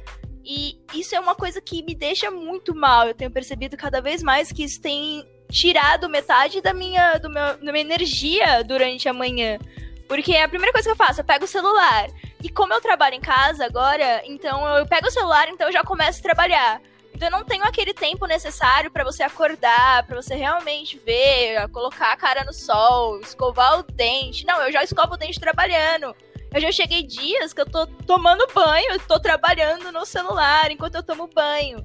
E isso é uma coisa que me deixa muito mal. Eu tenho percebido cada vez mais que isso tem tirado metade da minha, do meu, da minha energia durante a manhã. Porque a primeira coisa que eu faço, eu pego o celular. E como eu trabalho em casa agora, então eu pego o celular, então eu já começo a trabalhar. Então eu não tenho aquele tempo necessário pra você acordar, pra você realmente ver, colocar a cara no sol, escovar o dente. Não, eu já escovo o dente trabalhando. Eu já cheguei dias que eu tô tomando banho, tô trabalhando no celular enquanto eu tomo banho.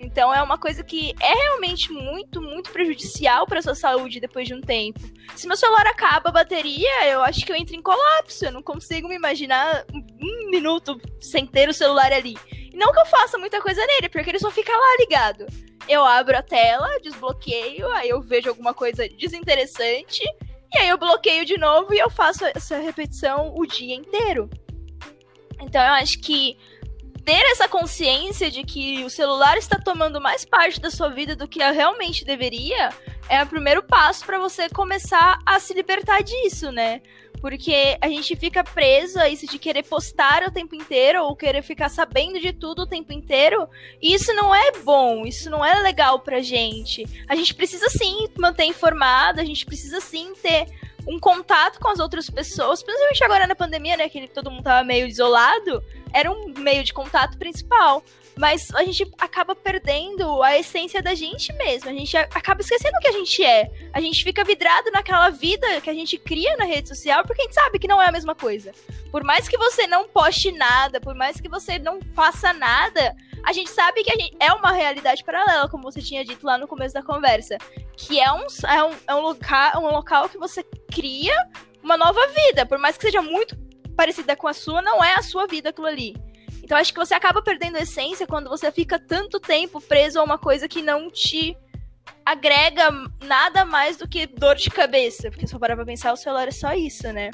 Então é uma coisa que é realmente muito, muito prejudicial para sua saúde depois de um tempo. Se meu celular acaba a bateria, eu acho que eu entro em colapso. Eu não consigo me imaginar um minuto sem ter o celular ali. E não que eu faça muita coisa nele, porque ele só fica lá ligado. Eu abro a tela, desbloqueio, aí eu vejo alguma coisa desinteressante, e aí eu bloqueio de novo e eu faço essa repetição o dia inteiro. Então eu acho que ter essa consciência de que o celular está tomando mais parte da sua vida do que realmente deveria é o primeiro passo para você começar a se libertar disso, né? Porque a gente fica preso a isso de querer postar o tempo inteiro ou querer ficar sabendo de tudo o tempo inteiro. E isso não é bom, isso não é legal pra gente. A gente precisa sim manter informado, a gente precisa sim ter um contato com as outras pessoas, principalmente agora na pandemia, né? Que todo mundo tava meio isolado, era um meio de contato principal. Mas a gente acaba perdendo a essência da gente mesmo. A gente acaba esquecendo o que a gente é. A gente fica vidrado naquela vida que a gente cria na rede social, porque a gente sabe que não é a mesma coisa. Por mais que você não poste nada, por mais que você não faça nada, a gente sabe que gente é uma realidade paralela, como você tinha dito lá no começo da conversa. que é um, é um, é um, local, um local que você cria uma nova vida. Por mais que seja muito parecida com a sua, não é a sua vida aquilo ali. Então acho que você acaba perdendo a essência quando você fica tanto tempo preso a uma coisa que não te agrega nada mais do que dor de cabeça. Porque se for parar pra pensar, o celular é só isso, né?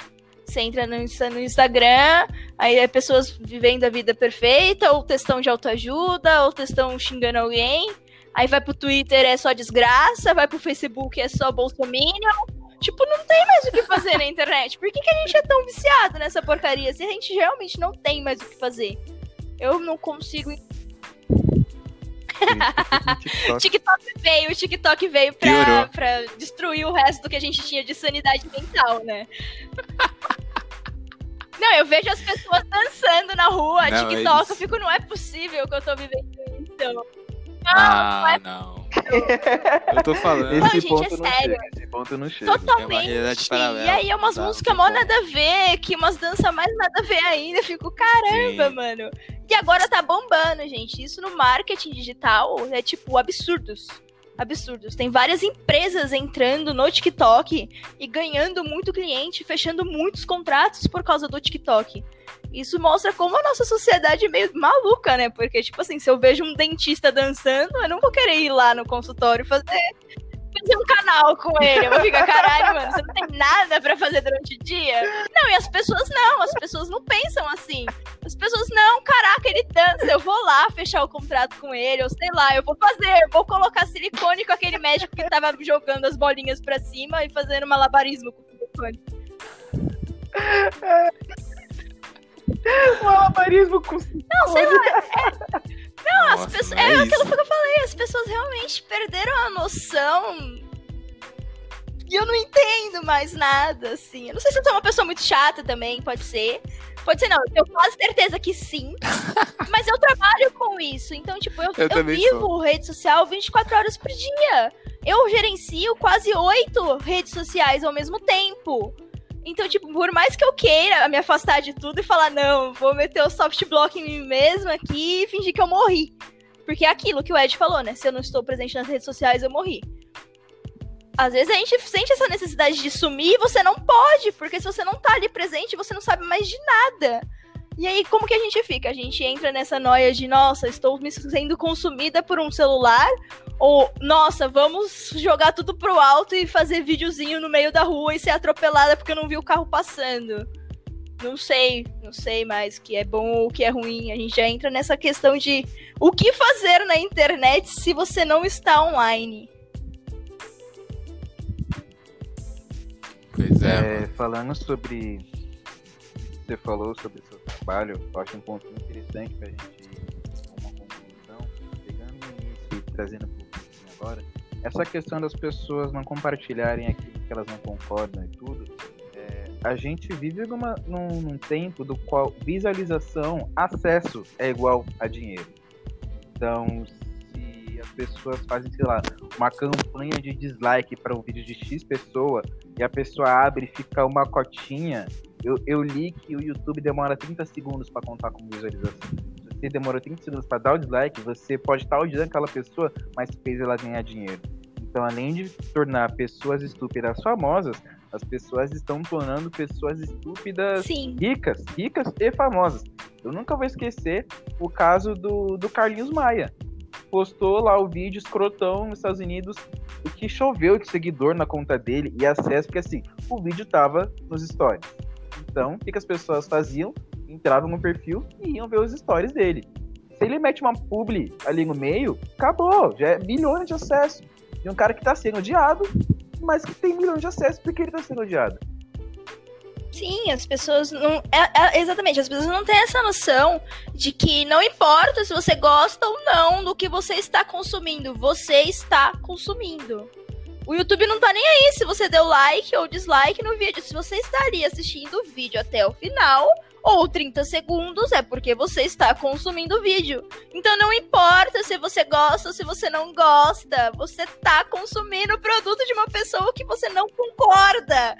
Você entra no, no Instagram, aí é pessoas vivendo a vida perfeita, ou textão de autoajuda, ou textão xingando alguém. Aí vai pro Twitter é só desgraça, vai pro Facebook é só bolsominion. Tipo, não tem mais o que fazer na internet. Por que, que a gente é tão viciado nessa porcaria se a gente realmente não tem mais o que fazer? Eu não consigo TikTok. TikTok veio, o TikTok veio pra, pra destruir o resto do que a gente tinha de sanidade mental, né? Não, eu vejo as pessoas dançando na rua, Não, TikTok, eles- eu fico, não é possível que eu tô vivendo isso. Não, Ah, não. Eu tô falando. Não, Esse gente, ponto é não sério. chega. Esse ponto não chega. Totalmente. realidade e aí é umas músicas não mó nada a ver, que umas danças mais nada a ver ainda. Eu fico, caramba, Sim. mano. E agora tá bombando, gente. Isso no marketing digital é tipo absurdos. Absurdos. Tem várias empresas entrando no TikTok e ganhando muito cliente, fechando muitos contratos por causa do TikTok. Isso mostra como a nossa sociedade é meio maluca, né? Porque, tipo assim, se eu vejo um dentista dançando, eu não vou querer ir lá no consultório fazer fazer um canal com ele. Eu vou ficar, caralho, mano, você não tem nada pra fazer durante o dia? Não, e as pessoas não, as pessoas não pensam assim. As pessoas, não, caraca, ele dança, eu vou lá fechar o contrato com ele, ou sei lá, eu vou fazer, eu vou colocar silicone com aquele médico que tava jogando as bolinhas pra cima e fazendo malabarismo com silicone. Malabarismo com Não, sei lá, Não, as pessoas, é, aquilo que eu falei, as pessoas realmente perderam a noção. E eu não entendo mais nada, assim. Eu não sei se eu sou uma pessoa muito chata também, pode ser. Pode ser, não. Eu tenho quase certeza que sim. mas eu trabalho com isso. Então, tipo, eu, Eu eu, vivo rede social 24 horas por dia. Eu gerencio quase oito redes sociais ao mesmo tempo. Então, tipo, por mais que eu queira me afastar de tudo e falar, não, vou meter o soft block em mim mesma aqui e fingir que eu morri. Porque é aquilo que o Ed falou, né? Se eu não estou presente nas redes sociais, eu morri. Às vezes a gente sente essa necessidade de sumir e você não pode, porque se você não tá ali presente, você não sabe mais de nada. E aí, como que a gente fica? A gente entra nessa noia de, nossa, estou me sendo consumida por um celular, ou, nossa, vamos jogar tudo pro alto e fazer videozinho no meio da rua e ser atropelada porque eu não vi o carro passando. Não sei, não sei mais o que é bom ou o que é ruim. A gente já entra nessa questão de o que fazer na internet se você não está online. Pois é. É, falando sobre. Você falou sobre seu trabalho, eu acho um ponto interessante gente ir a uma conclusão, pegando o início e trazendo pro fim agora. Essa questão das pessoas não compartilharem aquilo que elas não concordam e tudo. é, a gente vive numa, num, num tempo do qual visualização, acesso é igual a dinheiro. Então, se as pessoas fazem, sei lá, uma campanha de dislike para um vídeo de X pessoa e a pessoa abre e fica uma cotinha, eu, eu li que o YouTube demora 30 segundos para contar como visualização. Se você demorou 30 segundos para dar o dislike, você pode estar odiando aquela pessoa, mas fez ela ganhar dinheiro. Então, além de tornar pessoas estúpidas famosas, as pessoas estão tornando pessoas estúpidas Sim. ricas, ricas e famosas. Eu nunca vou esquecer o caso do, do Carlinhos Maia. Postou lá o vídeo escrotão nos Estados Unidos, o que choveu de seguidor na conta dele e acesso, porque assim, o vídeo tava nos stories. Então, o que, que as pessoas faziam? Entravam no perfil e iam ver os stories dele. Se ele mete uma publi ali no meio, acabou, já é milhões de acessos. E um cara que tá sendo odiado, mas que tem milhões de acessos porque ele tá sendo odiado. Sim, as pessoas não. é- é- exatamente, as pessoas não têm essa noção de que não importa se você gosta ou não do que você está consumindo, você está consumindo. O YouTube não tá nem aí se você deu like ou dislike no vídeo. Se você está ali assistindo o vídeo até o final, ou 30 segundos, é porque você está consumindo o vídeo. Então não importa se você gosta ou se você não gosta, você tá consumindo o produto de uma pessoa que você não concorda.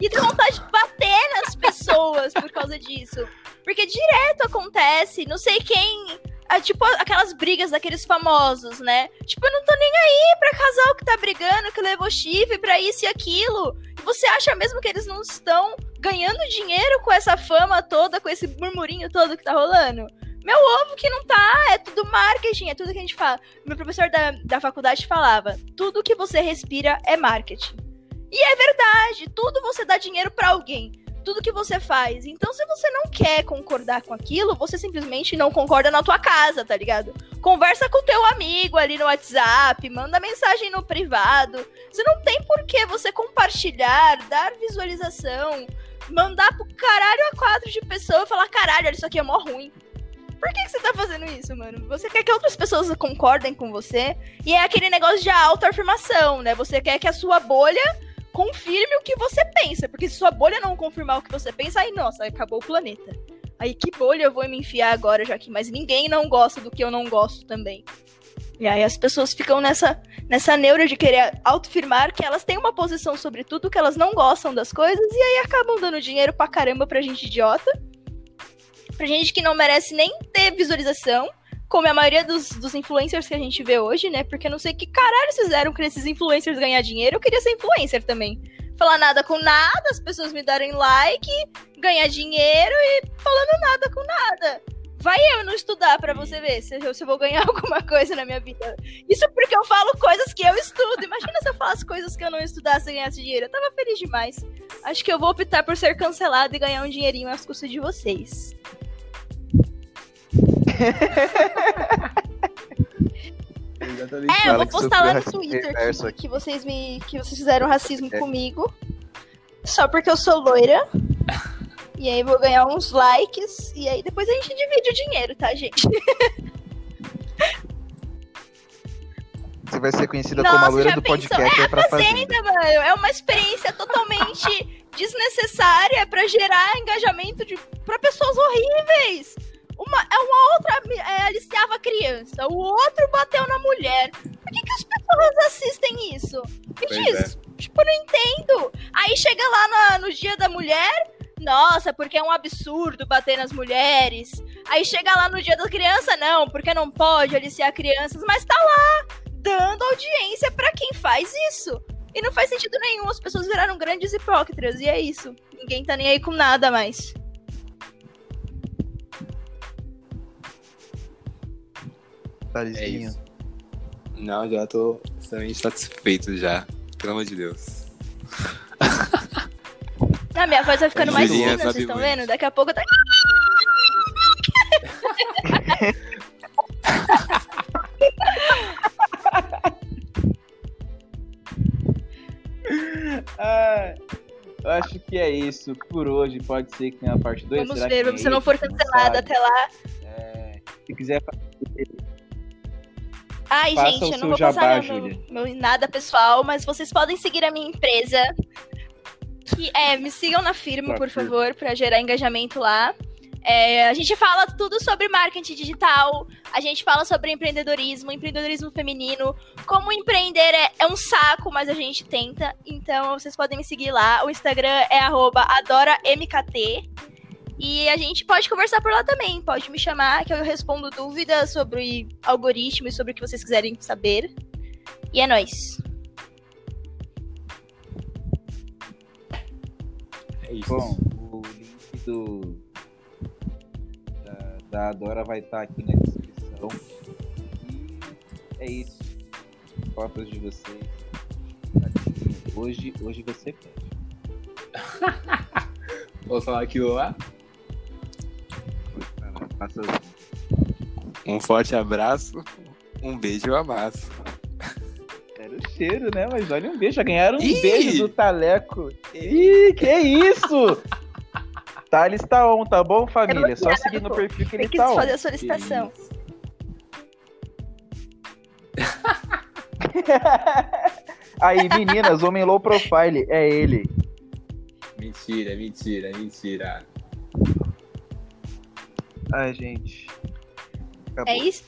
E tem vontade de bater nas pessoas por causa disso. Porque direto acontece, não sei quem é tipo aquelas brigas daqueles famosos, né? Tipo, eu não tô nem aí pra casal que tá brigando, que levou chifre pra isso e aquilo. E você acha mesmo que eles não estão ganhando dinheiro com essa fama toda, com esse murmurinho todo que tá rolando? Meu ovo que não tá, é tudo marketing, é tudo que a gente fala. Meu professor da, da faculdade falava: tudo que você respira é marketing. E é verdade, tudo você dá dinheiro para alguém tudo que você faz. Então, se você não quer concordar com aquilo, você simplesmente não concorda na tua casa, tá ligado? Conversa com teu amigo ali no WhatsApp, manda mensagem no privado. Você não tem por que você compartilhar, dar visualização, mandar pro caralho a quatro de pessoa e falar, caralho, isso aqui é mó ruim. Por que, que você tá fazendo isso, mano? Você quer que outras pessoas concordem com você? E é aquele negócio de autoafirmação, né? Você quer que a sua bolha confirme o que você pensa. Porque se sua bolha não confirmar o que você pensa, aí, nossa, acabou o planeta. Aí que bolha eu vou me enfiar agora, já que mais ninguém não gosta do que eu não gosto também. E aí as pessoas ficam nessa, nessa neura de querer autoafirmar que elas têm uma posição sobre tudo, que elas não gostam das coisas, e aí acabam dando dinheiro pra caramba pra gente idiota. Pra gente que não merece nem ter visualização, como a maioria dos, dos influencers que a gente vê hoje, né? Porque eu não sei que caralho fizeram pra esses influencers ganhar dinheiro. Eu queria ser influencer também. Falar nada com nada, as pessoas me darem like, ganhar dinheiro e falando nada com nada. Vai eu não estudar para você ver se eu, se eu vou ganhar alguma coisa na minha vida. Isso porque eu falo coisas que eu estudo. Imagina se eu falasse coisas que eu não estudasse e ganhasse dinheiro. Eu tava feliz demais. Acho que eu vou optar por ser cancelado e ganhar um dinheirinho às custas de vocês. é, eu vou postar lá no Twitter que, que, vocês me que vocês fizeram racismo é. comigo. Só porque eu sou loira. E aí vou ganhar uns likes. E aí depois a gente divide o dinheiro, tá, gente? Você vai ser conhecida Nossa, como a loira do podcast. É, é pra fazenda, mano. É uma experiência totalmente desnecessária para gerar engajamento de, pra pessoas horríveis. Uma, é uma outra é, aliciava a criança, o outro bateu na mulher. Por que, que as pessoas assistem isso? Me diz. É. Tipo, não entendo. Aí chega lá no, no dia da mulher, nossa, porque é um absurdo bater nas mulheres. Aí chega lá no dia da criança, não, porque não pode aliciar crianças, mas tá lá, dando audiência para quem faz isso. E não faz sentido nenhum, as pessoas viraram grandes hipócritas, e é isso. Ninguém tá nem aí com nada mais. É isso. Não, já tô extremamente satisfeito já. Pelo amor de Deus. A minha voz vai ficando mais fina, vocês estão vendo? Daqui a pouco tá. ah, eu acho que é isso. Por hoje, pode ser que tenha a parte 2. Vamos ver, se é não for cancelada até lá. É, se quiser Ai, Faça gente, eu não vou jabá, passar meu, meu, nada pessoal, mas vocês podem seguir a minha empresa. Que é, me sigam na firma, por favor, para gerar engajamento lá. É, a gente fala tudo sobre marketing digital, a gente fala sobre empreendedorismo, empreendedorismo feminino. Como empreender é, é, um saco, mas a gente tenta. Então vocês podem me seguir lá. O Instagram é adoramkt. E a gente pode conversar por lá também. Pode me chamar que eu respondo dúvidas sobre algoritmo e sobre o que vocês quiserem saber. E é nóis. É isso. Bom, o link do da, da Adora vai estar aqui na descrição. E é isso. Fotos de vocês. Hoje, hoje você pede. Vou falar aqui lá. Um forte abraço, um beijo e um amasso. Era o cheiro, né? Mas olha um beijo. Já ganharam um Ih! beijo do Taleco. Ih, que isso? Thales tá on, tá bom, família? Só seguir no perfil que ele tá on. fazer a solicitação. Aí, meninas, homem low profile, é ele. Mentira, mentira, mentira. Ai, gente. Acabou. É isso?